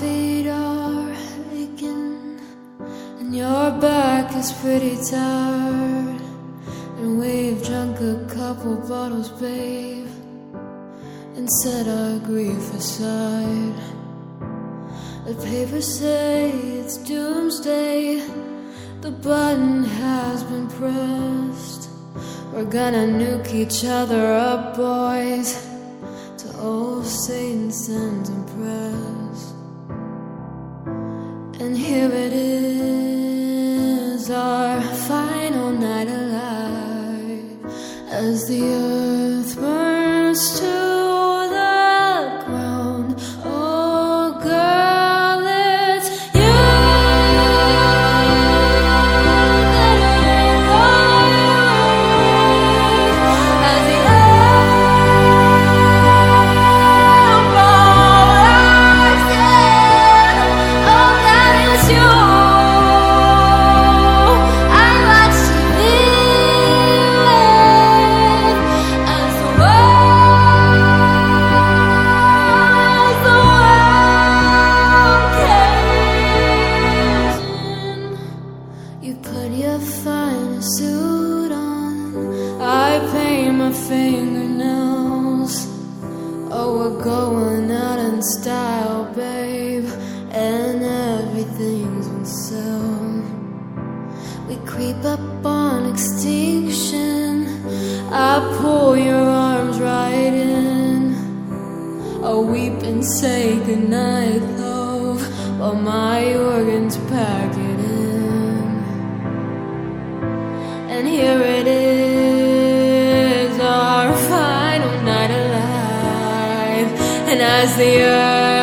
feet are aching, and your back is pretty tired. And we've drunk a couple bottles, babe, and set our grief aside. The papers say it's doomsday. The button has been pressed. We're gonna nuke each other up, boys. To old Satan and our final night alive. As the earth finest suit on. I paint my fingernails. Oh, we're going out in style, babe. And everything's on sale. We creep up on extinction. I pull your arms right in. I weep and say goodnight, love, while my organs pack And here it is, our final night alive. And as the earth